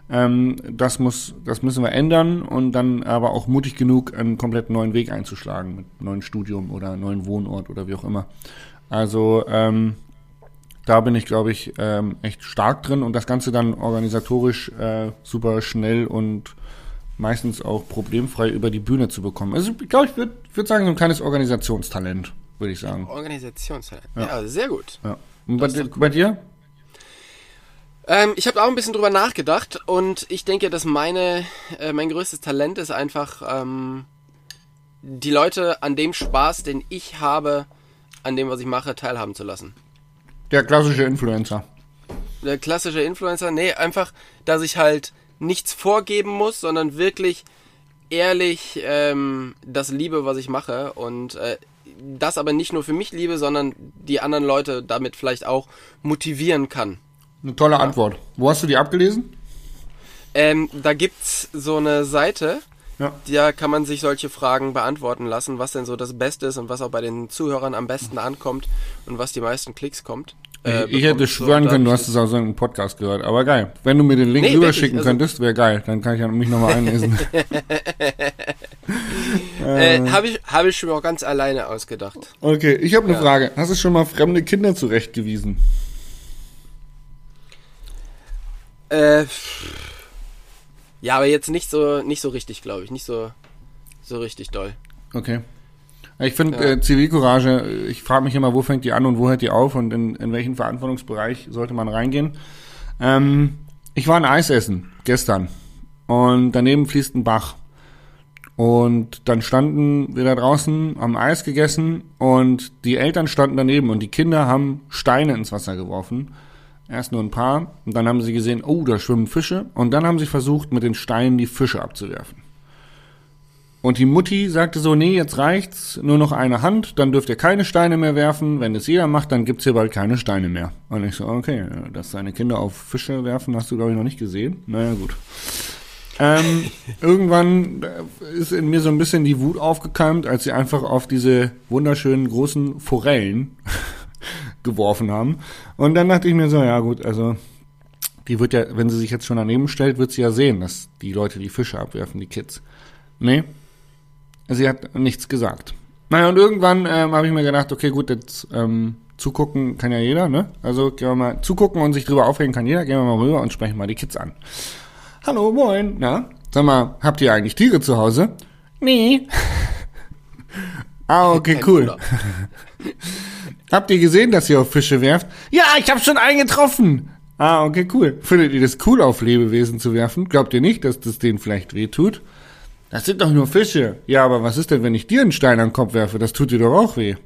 das muss, das müssen wir ändern und dann aber auch mutig genug, einen komplett neuen Weg einzuschlagen mit neuen Studium oder neuen Wohnort oder wie auch immer. Also ähm, da bin ich, glaube ich, ähm, echt stark drin und das Ganze dann organisatorisch äh, super schnell und meistens auch problemfrei über die Bühne zu bekommen. Also ich glaube, ich würde würd sagen, so ein kleines Organisationstalent, würde ich sagen. Organisationstalent. Ja, sehr gut. Ja. Und bei, cool. bei dir? Ähm, ich habe auch ein bisschen drüber nachgedacht und ich denke, dass meine, äh, mein größtes Talent ist einfach ähm, die Leute an dem Spaß, den ich habe, an dem, was ich mache, teilhaben zu lassen. Der klassische Influencer. Der klassische Influencer, nee, einfach, dass ich halt nichts vorgeben muss, sondern wirklich ehrlich ähm, das liebe, was ich mache und äh, das aber nicht nur für mich liebe, sondern die anderen Leute damit vielleicht auch motivieren kann. Eine tolle Antwort. Wo hast du die abgelesen? Ähm, da gibt's so eine Seite, Ja. da kann man sich solche Fragen beantworten lassen, was denn so das Beste ist und was auch bei den Zuhörern am besten ankommt und was die meisten Klicks kommt. äh, ich, ich hätte schwören So, können, du hast es aus irgendeinem Podcast gehört. Aber geil. Wenn du mir den Link Nee, rüberschicken also- könntest, wäre geil. Dann kann ich mich nochmal einlesen. Äh, habe ich, hab ich schon auch ganz alleine ausgedacht. okay, ich habe eine Ja. Frage. Hast du schon mal fremde Kinder zurechtgewiesen? Äh, ja, aber jetzt nicht so, nicht so richtig, glaube ich. Nicht so, so richtig doll. Okay. Ich finde Ja. äh, Zivilcourage, ich frage mich immer, wo fängt die an und wo hört die auf und in, in welchen Verantwortungsbereich sollte man reingehen. Ähm, ich war ein Eis essen gestern und daneben fließt ein Bach. Und dann standen wir da draußen, haben Eis gegessen und die Eltern standen daneben und die Kinder haben Steine ins Wasser geworfen. Erst nur ein paar und dann haben sie gesehen, oh, da schwimmen Fische und dann haben sie versucht, mit den Steinen die Fische abzuwerfen. Und die Mutti sagte so, nee, jetzt reicht's, nur noch eine Hand, dann dürft ihr keine Steine mehr werfen. Wenn es jeder macht, dann gibt's hier bald keine Steine mehr. Und ich so, okay, dass deine Kinder auf Fische werfen, hast du, glaube ich, noch nicht gesehen. Naja, gut. Ähm, irgendwann äh, ist in mir so ein bisschen die Wut aufgekeimt, als sie einfach auf diese wunderschönen großen Forellen geworfen haben. Und dann dachte ich mir so, ja gut, also die wird ja, wenn sie sich jetzt schon daneben stellt, wird sie ja sehen, dass die Leute die Fische abwerfen, die Kids. Nee, sie hat nichts gesagt. Naja, und irgendwann ähm, habe ich mir gedacht, okay, gut, jetzt ähm, zugucken kann ja jeder, ne? Also gehen wir mal zugucken und sich drüber aufregen kann jeder. Gehen wir mal rüber und sprechen mal die Kids an. Hallo, moin. Na, sag mal, habt ihr eigentlich Tiere zu Hause? Nee. ah, okay, cool. Habt ihr gesehen, dass ihr auf Fische werft? Ja, ich habe schon einen getroffen. Ah, okay, cool. Findet ihr das cool, auf Lebewesen zu werfen? Glaubt ihr nicht, dass das denen vielleicht weh tut? Das sind doch nur Fische. Ja, aber was ist denn, wenn ich dir einen Stein an den Kopf werfe? Das tut dir doch auch weh.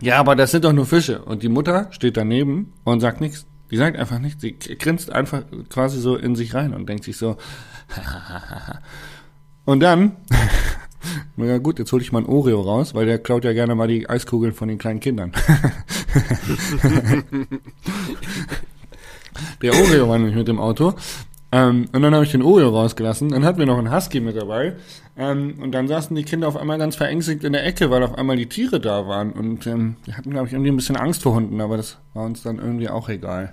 Ja, aber das sind doch nur Fische. Und die Mutter steht daneben und sagt nichts. Die sagt einfach nichts. Sie grinst einfach quasi so in sich rein und denkt sich so. und dann, na gut, jetzt hole ich mal ein Oreo raus, weil der klaut ja gerne mal die Eiskugeln von den kleinen Kindern. der Oreo war nämlich mit dem Auto. Ähm, und dann habe ich den Oreo rausgelassen. Dann hatten wir noch einen Husky mit dabei. Ähm, und dann saßen die Kinder auf einmal ganz verängstigt in der Ecke, weil auf einmal die Tiere da waren. Und ähm, wir hatten, glaube ich, irgendwie ein bisschen Angst vor Hunden, aber das war uns dann irgendwie auch egal.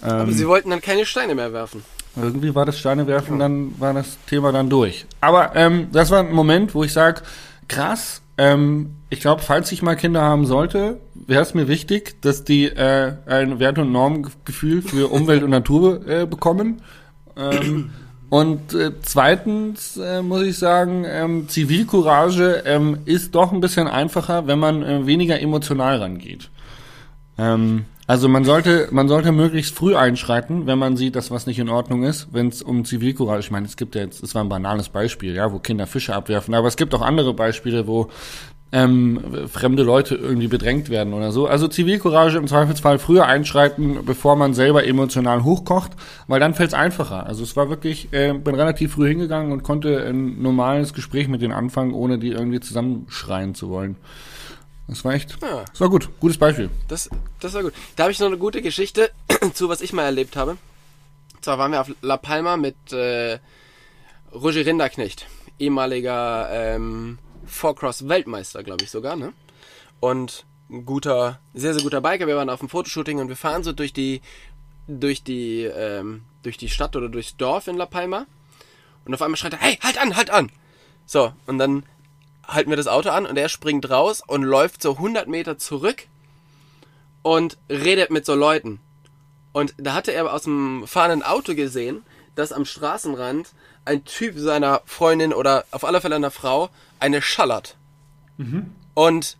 Aber Ähm, sie wollten dann keine Steine mehr werfen. Irgendwie war das Steinewerfen, dann war das Thema dann durch. Aber ähm, das war ein Moment, wo ich sage, krass, ähm, ich glaube, falls ich mal Kinder haben sollte, wäre es mir wichtig, dass die äh, ein Wert- und Normgefühl für Umwelt und Natur äh, bekommen. Ähm, und äh, zweitens äh, muss ich sagen, ähm, Zivilcourage ähm, ist doch ein bisschen einfacher, wenn man äh, weniger emotional rangeht. Ähm, also man sollte, man sollte möglichst früh einschreiten, wenn man sieht, dass was nicht in Ordnung ist, wenn es um Zivilcourage, ich meine, es gibt ja jetzt, es war ein banales Beispiel, ja, wo Kinder Fische abwerfen, aber es gibt auch andere Beispiele, wo ähm, fremde Leute irgendwie bedrängt werden oder so. Also Zivilcourage im Zweifelsfall früher einschreiten, bevor man selber emotional hochkocht, weil dann fällt es einfacher. Also es war wirklich, äh, bin relativ früh hingegangen und konnte ein normales Gespräch mit denen anfangen, ohne die irgendwie zusammenschreien zu wollen. Das war echt, Ja. das war gut, gutes Beispiel. Das, das war gut. Da habe ich noch eine gute Geschichte zu, was ich mal erlebt habe. Und zwar waren wir auf La Palma mit äh, Roger Rinderknecht, ehemaliger ähm, Four-Cross-Weltmeister, glaube ich sogar, ne? Und ein guter, sehr, sehr guter Biker. Wir waren auf dem Fotoshooting und wir fahren so durch die, durch die, ähm, durch die Stadt oder durchs Dorf in La Palma. Und auf einmal schreit er, hey, halt an, halt an! So, und dann halten wir das Auto an und er springt raus und läuft so 100 Meter zurück und redet mit so Leuten. Und da hatte er aus dem fahrenden Auto gesehen, dass am Straßenrand ein Typ seiner Freundin oder auf alle Fälle einer Frau eine schallert. Und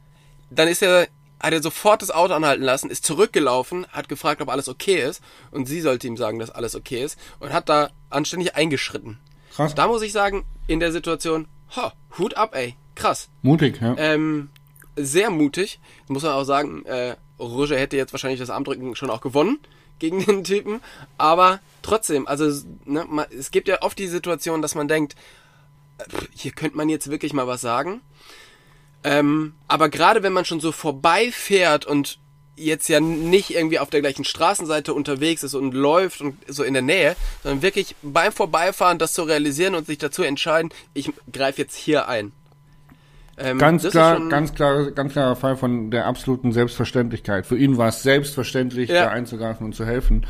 dann ist er, hat er sofort das Auto anhalten lassen, ist zurückgelaufen, hat gefragt, ob alles okay ist. Und sie sollte ihm sagen, dass alles okay ist. Und hat da anständig eingeschritten. Krass. Da muss ich sagen, in der Situation, ha, Hut ab, ey, krass. Mutig, ja. Ähm, sehr mutig. Muss man auch sagen, äh, Roger hätte jetzt wahrscheinlich das Armdrücken schon auch gewonnen gegen den Typen. Aber trotzdem, also ne, ma- es gibt ja oft die Situation, dass man denkt, hier könnte man jetzt wirklich mal was sagen. Ähm, aber gerade wenn man schon so vorbeifährt und jetzt ja nicht irgendwie auf der gleichen Straßenseite unterwegs ist und läuft und so in der Nähe, sondern wirklich beim Vorbeifahren das zu realisieren und sich dazu entscheiden, ich greife jetzt hier ein. Ähm, ganz klar, ganz klar, ganz klarer Fall von der absoluten Selbstverständlichkeit. Für ihn war es selbstverständlich, ja. da einzugreifen und zu helfen.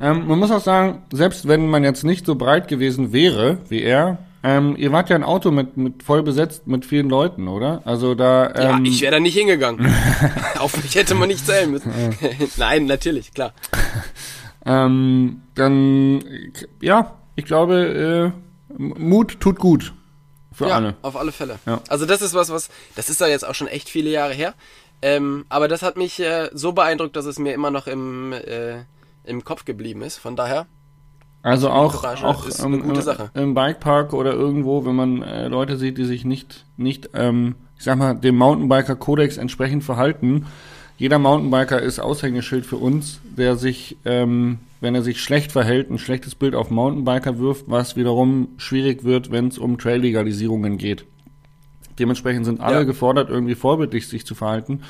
Ähm, man muss auch sagen, selbst wenn man jetzt nicht so breit gewesen wäre wie er, ähm, ihr wart ja ein Auto mit, mit voll besetzt mit vielen Leuten, oder? Also da. Ähm, ja, ich wäre da nicht hingegangen. Auf mich hätte man nicht zählen müssen. Nein, natürlich, klar. ähm, dann, ja, ich glaube, äh, Mut tut gut. Für ja, alle. Auf alle Fälle. Ja. Also das ist was, was, das ist ja jetzt auch schon echt viele Jahre her. Ähm, aber das hat mich äh, so beeindruckt, dass es mir immer noch im, äh, im Kopf geblieben ist. Von daher. Also auch, auch im, im, Bikepark oder irgendwo, wenn man äh, Leute sieht, die sich nicht, nicht ähm, ich sag mal, dem Mountainbiker-Kodex entsprechend verhalten. Jeder Mountainbiker ist Aushängeschild für uns, der sich ähm, wenn er sich schlecht verhält, ein schlechtes Bild auf Mountainbiker wirft, was wiederum schwierig wird, wenn es um Trail-Legalisierungen geht. Dementsprechend sind alle ja. gefordert, irgendwie vorbildlich sich zu verhalten.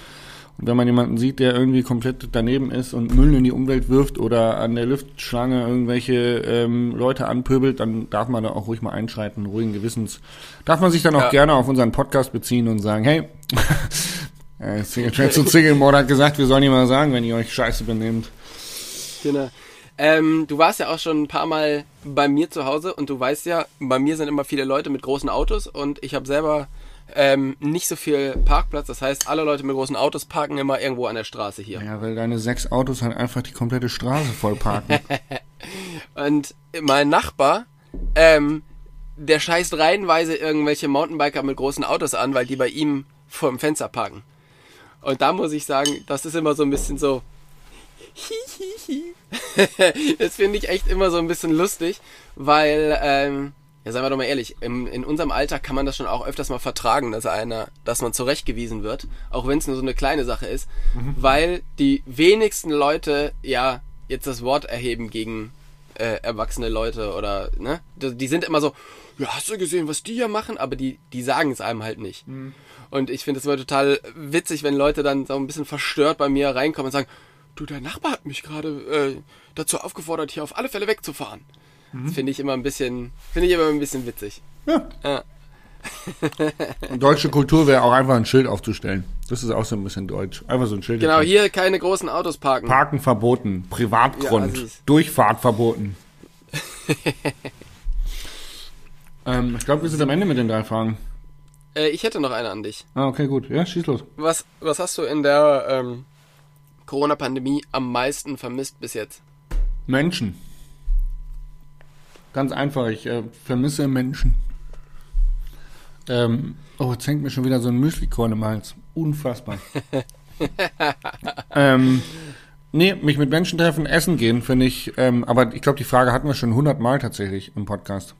Und wenn man jemanden sieht, der irgendwie komplett daneben ist und Müll in die Umwelt wirft oder an der Luftschlange irgendwelche ähm, Leute anpöbelt, dann darf man da auch ruhig mal einschreiten, ruhigen Gewissens. Darf man sich dann auch ja. gerne auf unseren Podcast beziehen und sagen, hey, äh, Single Trails und Single Mode hat gesagt, wir sollen ihm mal sagen, wenn ihr euch scheiße benehmt. Genau. Ähm, du warst ja auch schon ein paar Mal bei mir zu Hause und du weißt ja, bei mir sind immer viele Leute mit großen Autos und ich habe selber ähm, nicht so viel Parkplatz. Das heißt, alle Leute mit großen Autos parken immer irgendwo an der Straße hier. Ja, weil deine sechs Autos halt einfach die komplette Straße voll parken. und mein Nachbar, ähm, der scheißt reihenweise irgendwelche Mountainbiker mit großen Autos an, weil die bei ihm vor dem Fenster parken. Und da muss ich sagen, das ist immer so ein bisschen so, das finde ich echt immer so ein bisschen lustig, weil, ähm, ja, seien wir doch mal ehrlich, im, in unserem Alter kann man das schon auch öfters mal vertragen, dass einer, dass man zurechtgewiesen wird, auch wenn es nur so eine kleine Sache ist, mhm. weil die wenigsten Leute ja jetzt das Wort erheben gegen äh, erwachsene Leute oder, ne? Die, die, sind immer so, ja, hast du gesehen, was die hier machen? Aber die, die sagen es einem halt nicht. Mhm. Und ich finde es immer total witzig, wenn Leute dann so ein bisschen verstört bei mir reinkommen und sagen, du, der Nachbar hat mich gerade äh, dazu aufgefordert, hier auf alle Fälle wegzufahren. Mhm. Das finde ich immer ein bisschen, finde ich immer ein bisschen witzig. Ja. ja. Deutsche Kultur wäre auch einfach ein Schild aufzustellen. Das ist auch so ein bisschen deutsch. Einfach so ein Schild. Genau, hier keine großen Autos parken. Parken verboten. Privatgrund. Ja, Durchfahrt verboten. ähm, ich glaube, wir sind am Ende mit den drei Fragen. Äh, ich hätte noch eine an dich. Ah, okay, gut. Ja, schieß los. Was, was hast du in der ähm, Corona-Pandemie am meisten vermisst bis jetzt? Menschen. Ganz einfach, ich äh, vermisse Menschen. Ähm, oh, jetzt hängt mir schon wieder so ein Müslikorn im Hals. Unfassbar. ähm, nee, mich mit Menschen treffen, essen gehen, finde ich, ähm, aber ich glaube, die Frage hatten wir schon hundertmal tatsächlich im Podcast.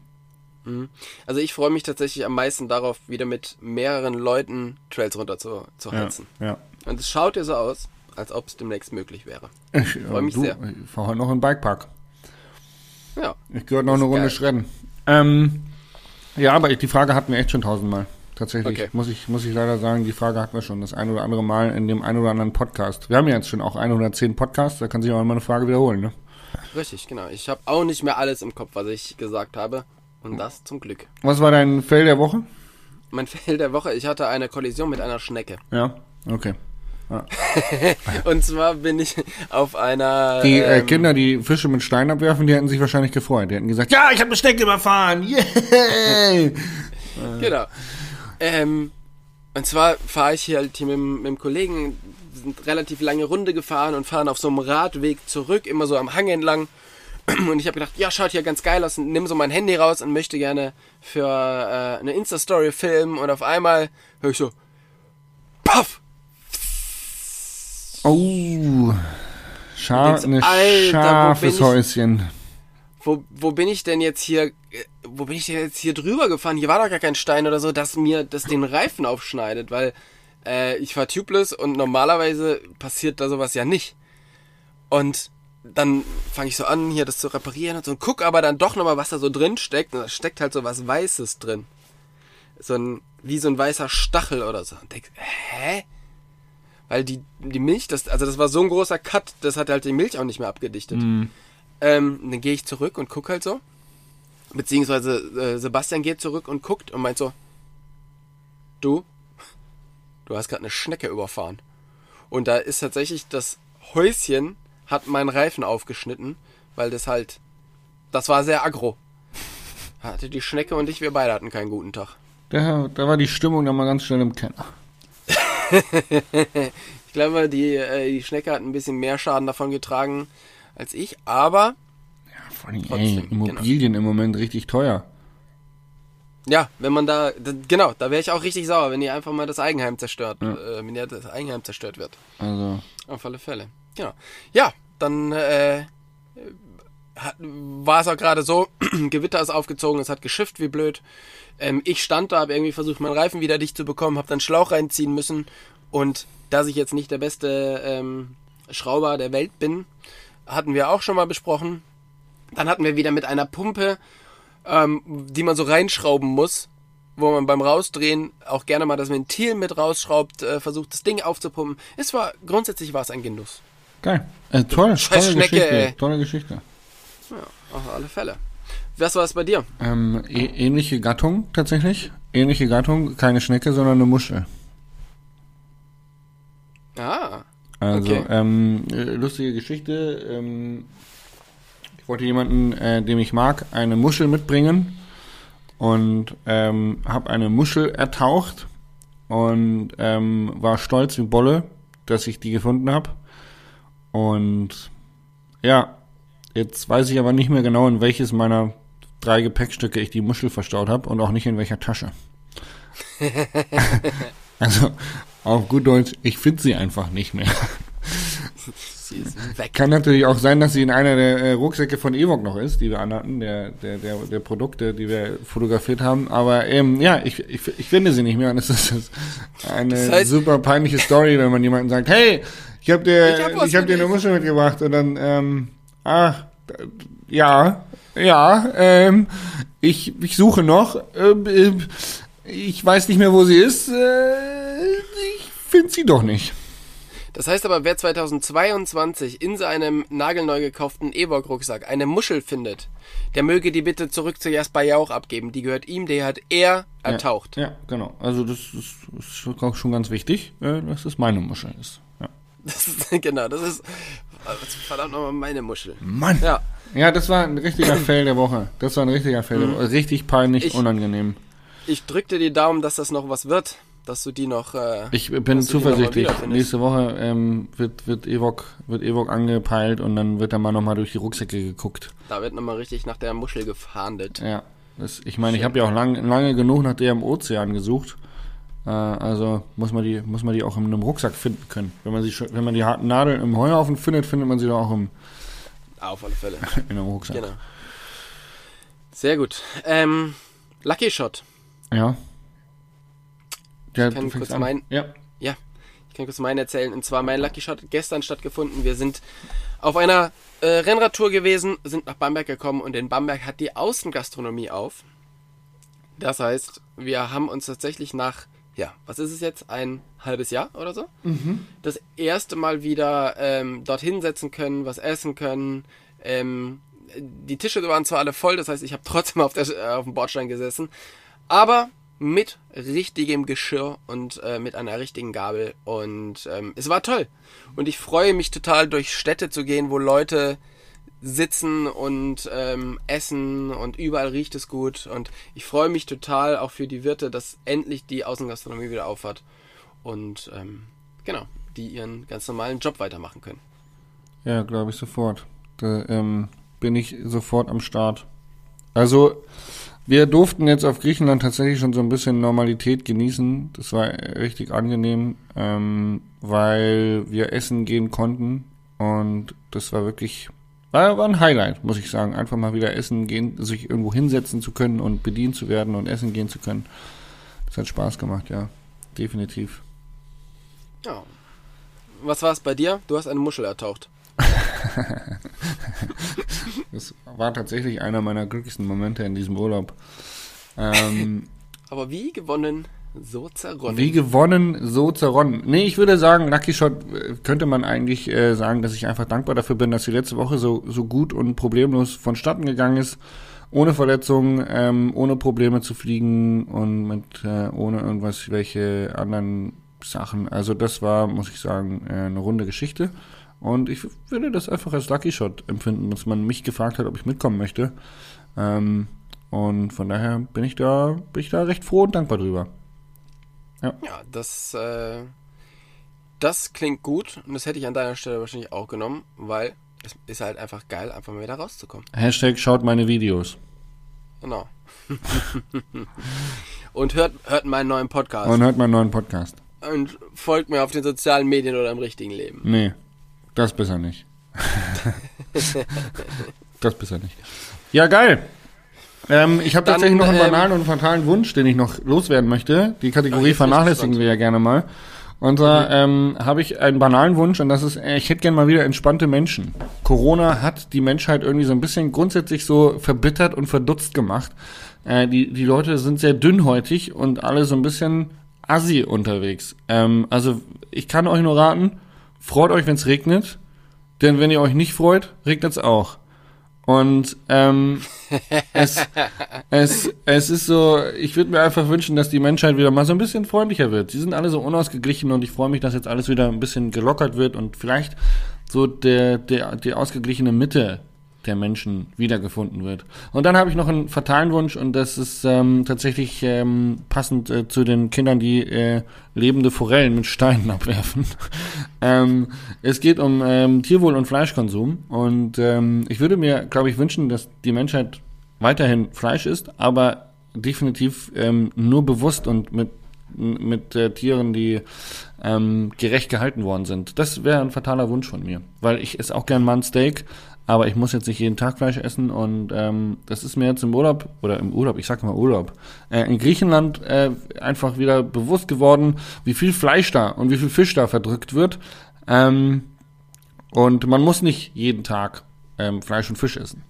Mhm. Also ich freue mich tatsächlich am meisten darauf, wieder mit mehreren Leuten Trails runter zu, zu heizen. Ja, ja. Und es schaut ja so aus, als ob es demnächst möglich wäre. Ich freue mich du, sehr. Ich fahre heute noch im Bikepark. Ja. Ich gehöre noch eine Runde schredden. Ähm, ja, aber die Frage hatten wir echt schon tausendmal. Tatsächlich. Okay. Muss, ich, muss ich leider sagen, die Frage hatten wir schon das ein oder andere Mal in dem ein oder anderen Podcast. Wir haben ja jetzt schon auch 110 Podcasts, da kann sich auch immer eine Frage wiederholen, ne? Richtig, genau. Ich habe auch nicht mehr alles im Kopf, was ich gesagt habe. Und das zum Glück. Was war dein Fail der Woche? Mein Fail der Woche, ich hatte eine Kollision mit einer Schnecke. Ja, okay. und zwar bin ich auf einer. Die äh, ähm, Kinder, die Fische mit Steinen abwerfen, die hätten sich wahrscheinlich gefreut. Die hätten gesagt, ja, ich habe eine Schnecke überfahren. Yeah! genau. Ähm, und zwar fahre ich hier halt hier mit, mit dem Kollegen, sind relativ lange Runde gefahren und fahren auf so einem Radweg zurück, immer so am Hang entlang. Und ich habe gedacht, ja, schaut hier ganz geil aus und nimm so mein Handy raus und möchte gerne für äh, eine Insta-Story filmen. Und auf einmal höre ich so, paff! Oh, Scha ein scharfes Häuschen. Wo, wo bin ich denn jetzt hier, wo bin ich denn jetzt hier drüber gefahren? Hier war doch gar kein Stein oder so, dass mir das den Reifen aufschneidet, weil äh, ich fahr tubeless und normalerweise passiert da sowas ja nicht. Und dann fange ich so an, hier das zu reparieren und so und guck aber dann doch nochmal, was da so drin steckt. Und da steckt halt so was Weißes drin. so ein, wie so ein weißer Stachel oder so. Und denkst, hä? Weil die, die Milch, das, also das war so ein großer Cut, das hat halt die Milch auch nicht mehr abgedichtet. Mhm. Ähm, dann gehe ich zurück und guck halt so. Beziehungsweise äh, Sebastian geht zurück und guckt und meint so, du, du hast gerade eine Schnecke überfahren. Und da ist tatsächlich das Häuschen hat meinen Reifen aufgeschnitten, weil das halt, das war sehr aggro. Hatte die Schnecke und ich, wir beide hatten keinen guten Tag. Da, da war die Stimmung dann mal ganz schnell im Keller. Ich glaube, die, äh, die Schnecke hat ein bisschen mehr Schaden davon getragen als ich, aber Ja, vor allem, ey, Trotzdem, genau. Immobilien im Moment richtig teuer. ja, wenn man da, genau, da wäre ich auch richtig sauer, wenn ihr einfach mal das Eigenheim zerstört, Ja. äh, wenn ihr das Eigenheim zerstört wird. Also, Auf alle Fälle. Genau. Ja, dann äh, war es auch gerade so, Gewitter ist aufgezogen, es hat geschifft wie blöd. Ähm, ich stand da, habe irgendwie versucht, meinen Reifen wieder dicht zu bekommen, habe dann Schlauch reinziehen müssen. Und dass ich jetzt nicht der beste ähm, Schrauber der Welt bin, hatten wir auch schon mal besprochen. Dann hatten wir wieder mit einer Pumpe, ähm, die man so reinschrauben muss, wo man beim Rausdrehen auch gerne mal das Ventil mit rausschraubt, äh, versucht das Ding aufzupumpen. Es war grundsätzlich war es ein Genuss. geil. Äh, toll, Scheiß tolle Schnecke, Geschichte. ey. Tolle Geschichte. Ja, auf alle Fälle. Was war es bei dir? Ähm, ä- ähnliche Gattung tatsächlich. Ähnliche Gattung, keine Schnecke, sondern eine Muschel. Ah, Also, Okay. ähm, äh, lustige Geschichte. Ähm, ich wollte jemanden, äh, dem ich mag, eine Muschel mitbringen und ähm, habe eine Muschel ertaucht und ähm, war stolz wie Bolle, dass ich die gefunden habe. Und ja, jetzt weiß ich aber nicht mehr genau, in welches meiner drei Gepäckstücke ich die Muschel verstaut habe und auch nicht in welcher Tasche. also, auf gut Deutsch, ich finde sie einfach nicht mehr. sie ist weg. Kann natürlich auch sein, dass sie in einer der äh, Rucksäcke von Evok noch ist, die wir anhatten, der, der, der, der Produkte, die wir fotografiert haben. Aber ähm, ja, ich, ich, ich finde sie nicht mehr. Und es ist ist eine Das heißt- super peinliche Story, wenn man jemandem sagt, hey, ich habe dir, Ich hab ich hab dir eine. Muschel mitgebracht. Und dann, ähm, äh, ja, ja, ähm, ich, ich suche noch. Ähm, ich weiß nicht mehr, wo sie ist. Äh, ich finde sie doch nicht. Das heißt aber, wer 2022 in seinem nagelneu gekauften Ewok-Rucksack eine Muschel findet, der möge die bitte zurück zu Jasper Jauch abgeben. Die gehört ihm, die hat er ertaucht. Ja, ja, genau. Also das ist, ist auch schon ganz wichtig, äh, dass es meine Muschel ist. Das ist, genau, das ist, verdammt nochmal meine Muschel. Mann! Ja. Ja, das war ein richtiger Fail der Woche. Das war ein richtiger Fail der Woche. Richtig peinlich, Ich- unangenehm. ich drück dir die Daumen, dass das noch was wird, dass du die noch, äh, Ich bin zuversichtlich. Nächste Woche ähm, wird, wird, Evok, wird Evok angepeilt und dann wird da mal nochmal durch die Rucksäcke geguckt. da wird nochmal richtig nach der Muschel gefahndet. Ja. Das, ich meine, ich habe ja auch lang, lange genug nach der im Ozean gesucht. Äh, also muss man die muss man die auch in einem Rucksack finden können. Wenn man sie schon- wenn man die harten Nadeln im Heuhaufen findet, findet man sie doch auch im, Auf alle Fälle. in einem Rucksack. Genau. Sehr gut. Ähm, Lucky Shot. Ja. Ja, kann du fängst kurz an. mein- Ja. Ja, ich kann kurz meinen erzählen. Und zwar mein Lucky Shot hat gestern stattgefunden. Wir sind auf einer äh, Rennradtour gewesen, sind nach Bamberg gekommen und in Bamberg hat die Außengastronomie auf. Das heißt, wir haben uns tatsächlich nach, ja, was ist es jetzt, ein halbes Jahr oder so? Das erste Mal wieder ähm, dorthin setzen können, was essen können. Ähm, die Tische waren zwar alle voll, das heißt, ich habe trotzdem auf, der, äh, auf dem Bordstein gesessen, aber mit richtigem Geschirr und äh, mit einer richtigen Gabel. Und ähm, es war toll. Und ich freue mich total, durch Städte zu gehen, wo Leute sitzen und ähm, essen und überall riecht es gut. Und ich freue mich total auch für die Wirte, dass endlich die Außengastronomie wieder aufhat. Und ähm, genau, die ihren ganz normalen Job weitermachen können. Ja, glaube ich sofort. Da ähm, bin ich sofort am Start. Also, wir durften jetzt auf Griechenland tatsächlich schon so ein bisschen Normalität genießen. Das war richtig angenehm, ähm, weil wir essen gehen konnten. Und das war wirklich, war, war ein Highlight, muss ich sagen. Einfach mal wieder essen gehen, sich irgendwo hinsetzen zu können und bedient zu werden und essen gehen zu können. Das hat Spaß gemacht, ja. Definitiv. Ja. Was war es bei dir? Du hast eine Muschel ertaucht. Das war tatsächlich einer meiner glücklichsten Momente in diesem Urlaub. Ähm, Aber wie gewonnen, so zerronnen. Wie gewonnen, so zerronnen. Nee, ich würde sagen, Lucky Shot äh, könnte man eigentlich äh, sagen, dass ich einfach dankbar dafür bin, dass die letzte Woche so, so gut und problemlos vonstatten gegangen ist. Ohne Verletzungen, ähm, ohne Probleme zu fliegen und mit äh, ohne irgendwas, welche anderen Sachen. Also das war, muss ich sagen, äh, eine runde Geschichte. Und ich würde das einfach als Lucky Shot empfinden, dass man mich gefragt hat, ob ich mitkommen möchte. Ähm, und von daher bin ich da, bin ich da recht froh und dankbar drüber. Ja, ja das, äh, das klingt gut und das hätte ich an deiner Stelle wahrscheinlich auch genommen, weil es ist halt einfach geil, einfach mal wieder rauszukommen. Hashtag schaut meine Videos. Genau. und hört, hört meinen neuen Podcast. Und hört meinen neuen Podcast. Und folgt mir auf den sozialen Medien oder im richtigen Leben. Nee, das besser nicht. das besser nicht. Ja, geil. Ähm, ich habe tatsächlich noch einen ähm, banalen und fatalen Wunsch, den ich noch loswerden möchte. Die Kategorie Ach, vernachlässigen wir ja gerne mal. Und zwar mhm. ähm, habe ich einen banalen Wunsch und das ist, äh, ich hätte gerne mal wieder entspannte Menschen. Corona hat die Menschheit irgendwie so ein bisschen grundsätzlich so verbittert und verdutzt gemacht. Äh, die, die Leute sind sehr dünnhäutig und alle so ein bisschen assi unterwegs. Ähm, also ich kann euch nur raten, freut euch, wenn es regnet, denn wenn ihr euch nicht freut, regnet es auch. Und ähm, es, es, es ist so, ich würde mir einfach wünschen, dass die Menschheit wieder mal so ein bisschen freundlicher wird. Sie sind alle so unausgeglichen und ich freue mich, dass jetzt alles wieder ein bisschen gelockert wird und vielleicht so der, der, die ausgeglichene Mitte der Menschen wiedergefunden wird. Und dann habe ich noch einen fatalen Wunsch und das ist ähm, tatsächlich ähm, passend äh, zu den Kindern, die äh, lebende Forellen mit Steinen abwerfen. ähm, es geht um ähm, Tierwohl und Fleischkonsum und ähm, ich würde mir, glaube ich, wünschen, dass die Menschheit weiterhin Fleisch isst, aber definitiv ähm, nur bewusst und mit mit äh, Tieren, die ähm, gerecht gehalten worden sind. Das wäre ein fataler Wunsch von mir, weil ich esse auch gern mal ein Steak, aber ich muss jetzt nicht jeden Tag Fleisch essen und ähm, das ist mir jetzt im Urlaub oder im Urlaub, ich sag mal Urlaub, äh, in Griechenland äh, einfach wieder bewusst geworden, wie viel Fleisch da und wie viel Fisch da verdrückt wird. Ähm, und man muss nicht jeden Tag ähm, Fleisch und Fisch essen.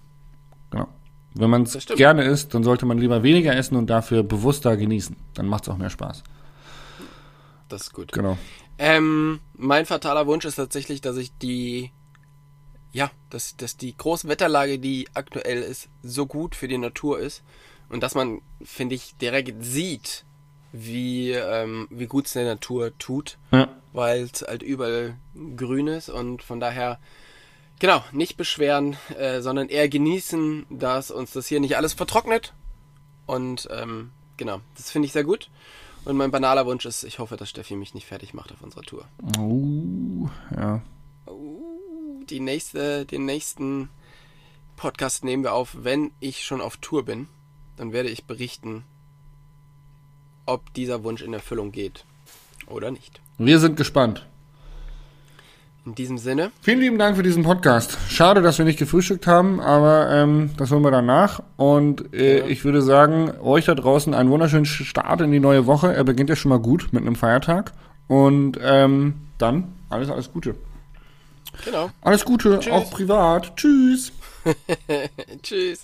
Genau. Wenn man es gerne isst, dann sollte man lieber weniger essen und dafür bewusster genießen. Dann macht es auch mehr Spaß. Das ist gut. Genau. Ähm, mein fataler Wunsch ist tatsächlich, dass ich die ja, dass, dass die Großwetterlage, die aktuell ist, so gut für die Natur ist und dass man, finde ich, direkt sieht, wie, ähm, wie gut es der Natur tut, ja. weil es halt überall grün ist und von daher, genau, nicht beschweren, äh, sondern eher genießen, dass uns das hier nicht alles vertrocknet und ähm, genau, das finde ich sehr gut. Und mein banaler Wunsch ist, ich hoffe, dass Steffi mich nicht fertig macht auf unserer Tour. Oh, ja. Die nächste, den nächsten Podcast nehmen wir auf, wenn ich schon auf Tour bin. Dann werde ich berichten, ob dieser Wunsch in Erfüllung geht oder nicht. Wir sind gespannt. In diesem Sinne. Vielen lieben Dank für diesen Podcast. Schade, dass wir nicht gefrühstückt haben, aber ähm, das holen wir danach. Und äh, ja. ich würde sagen, euch da draußen einen wunderschönen Start in die neue Woche. Er beginnt ja schon mal gut mit einem Feiertag. Und ähm, dann alles, alles Gute. Genau. Alles Gute, Tschüss. auch privat. Tschüss. Tschüss.